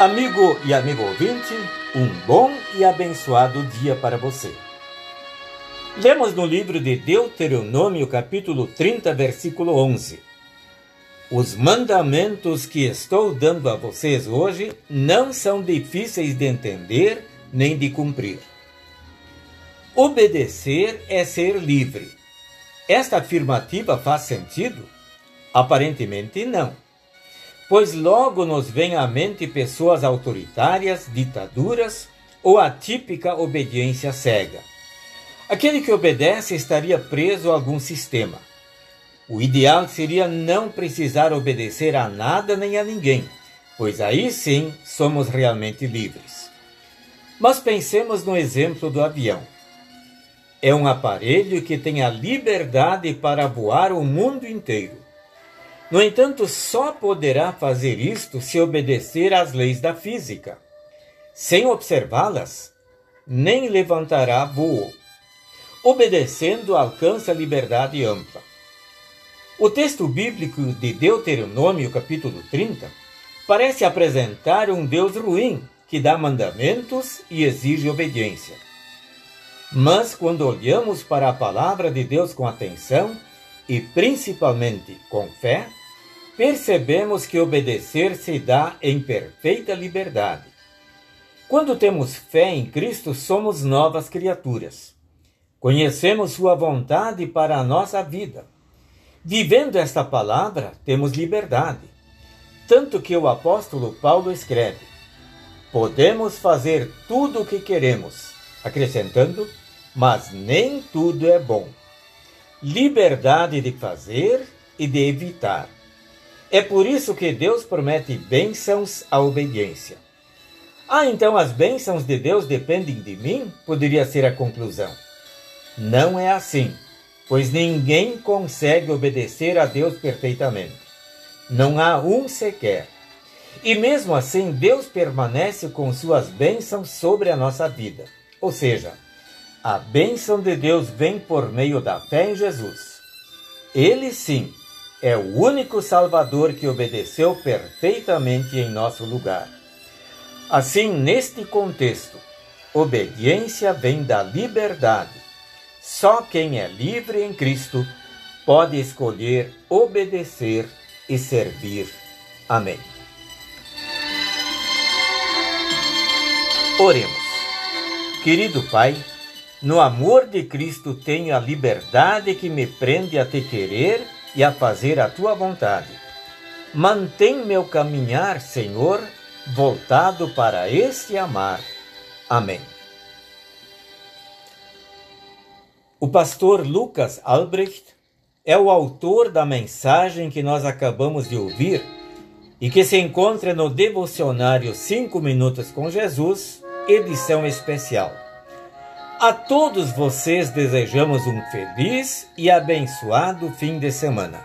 Amigo e amigo ouvinte, um bom e abençoado dia para você. Lemos no livro de Deuteronômio, capítulo 30, versículo 11. Os mandamentos que estou dando a vocês hoje não são difíceis de entender nem de cumprir. Obedecer é ser livre. Esta afirmativa faz sentido? Aparentemente não pois logo nos vem à mente pessoas autoritárias, ditaduras ou a típica obediência cega. Aquele que obedece estaria preso a algum sistema. O ideal seria não precisar obedecer a nada nem a ninguém, pois aí sim somos realmente livres. Mas pensemos no exemplo do avião. É um aparelho que tem a liberdade para voar o mundo inteiro. No entanto, só poderá fazer isto se obedecer às leis da física. Sem observá-las, nem levantará voo. Obedecendo, alcança liberdade ampla. O texto bíblico de Deuteronômio, capítulo 30, parece apresentar um Deus ruim que dá mandamentos e exige obediência. Mas quando olhamos para a palavra de Deus com atenção e principalmente com fé, percebemos que obedecer se dá em perfeita liberdade. Quando temos fé em Cristo, somos novas criaturas. Conhecemos Sua vontade para a nossa vida. Vivendo esta palavra, temos liberdade. Tanto que o apóstolo Paulo escreve: Podemos fazer tudo o que queremos, acrescentando, mas nem tudo é bom. Liberdade de fazer e de evitar é por isso que Deus promete bênçãos à obediência. Ah, então as bênçãos de Deus dependem de mim? Poderia ser a conclusão. Não é assim, pois ninguém consegue obedecer a Deus perfeitamente. Não há um sequer. E mesmo assim, Deus permanece com suas bênçãos sobre a nossa vida. Ou seja, a bênção de Deus vem por meio da fé em Jesus. Ele sim é o único Salvador que obedeceu perfeitamente em nosso lugar. Assim, neste contexto, obediência vem da liberdade. Só quem é livre em Cristo pode escolher obedecer e servir. Amém. Oremos. Querido Pai, no amor de Cristo tenho a liberdade que me prende a te querer e a fazer a tua vontade. Mantém meu caminhar, Senhor, voltado para este amar. Amém. O pastor Lucas Albrecht é o autor da mensagem que nós acabamos de ouvir e que se encontra no devocionário 5 Minutos com Jesus, edição especial. A todos vocês desejamos um feliz e abençoado fim de semana.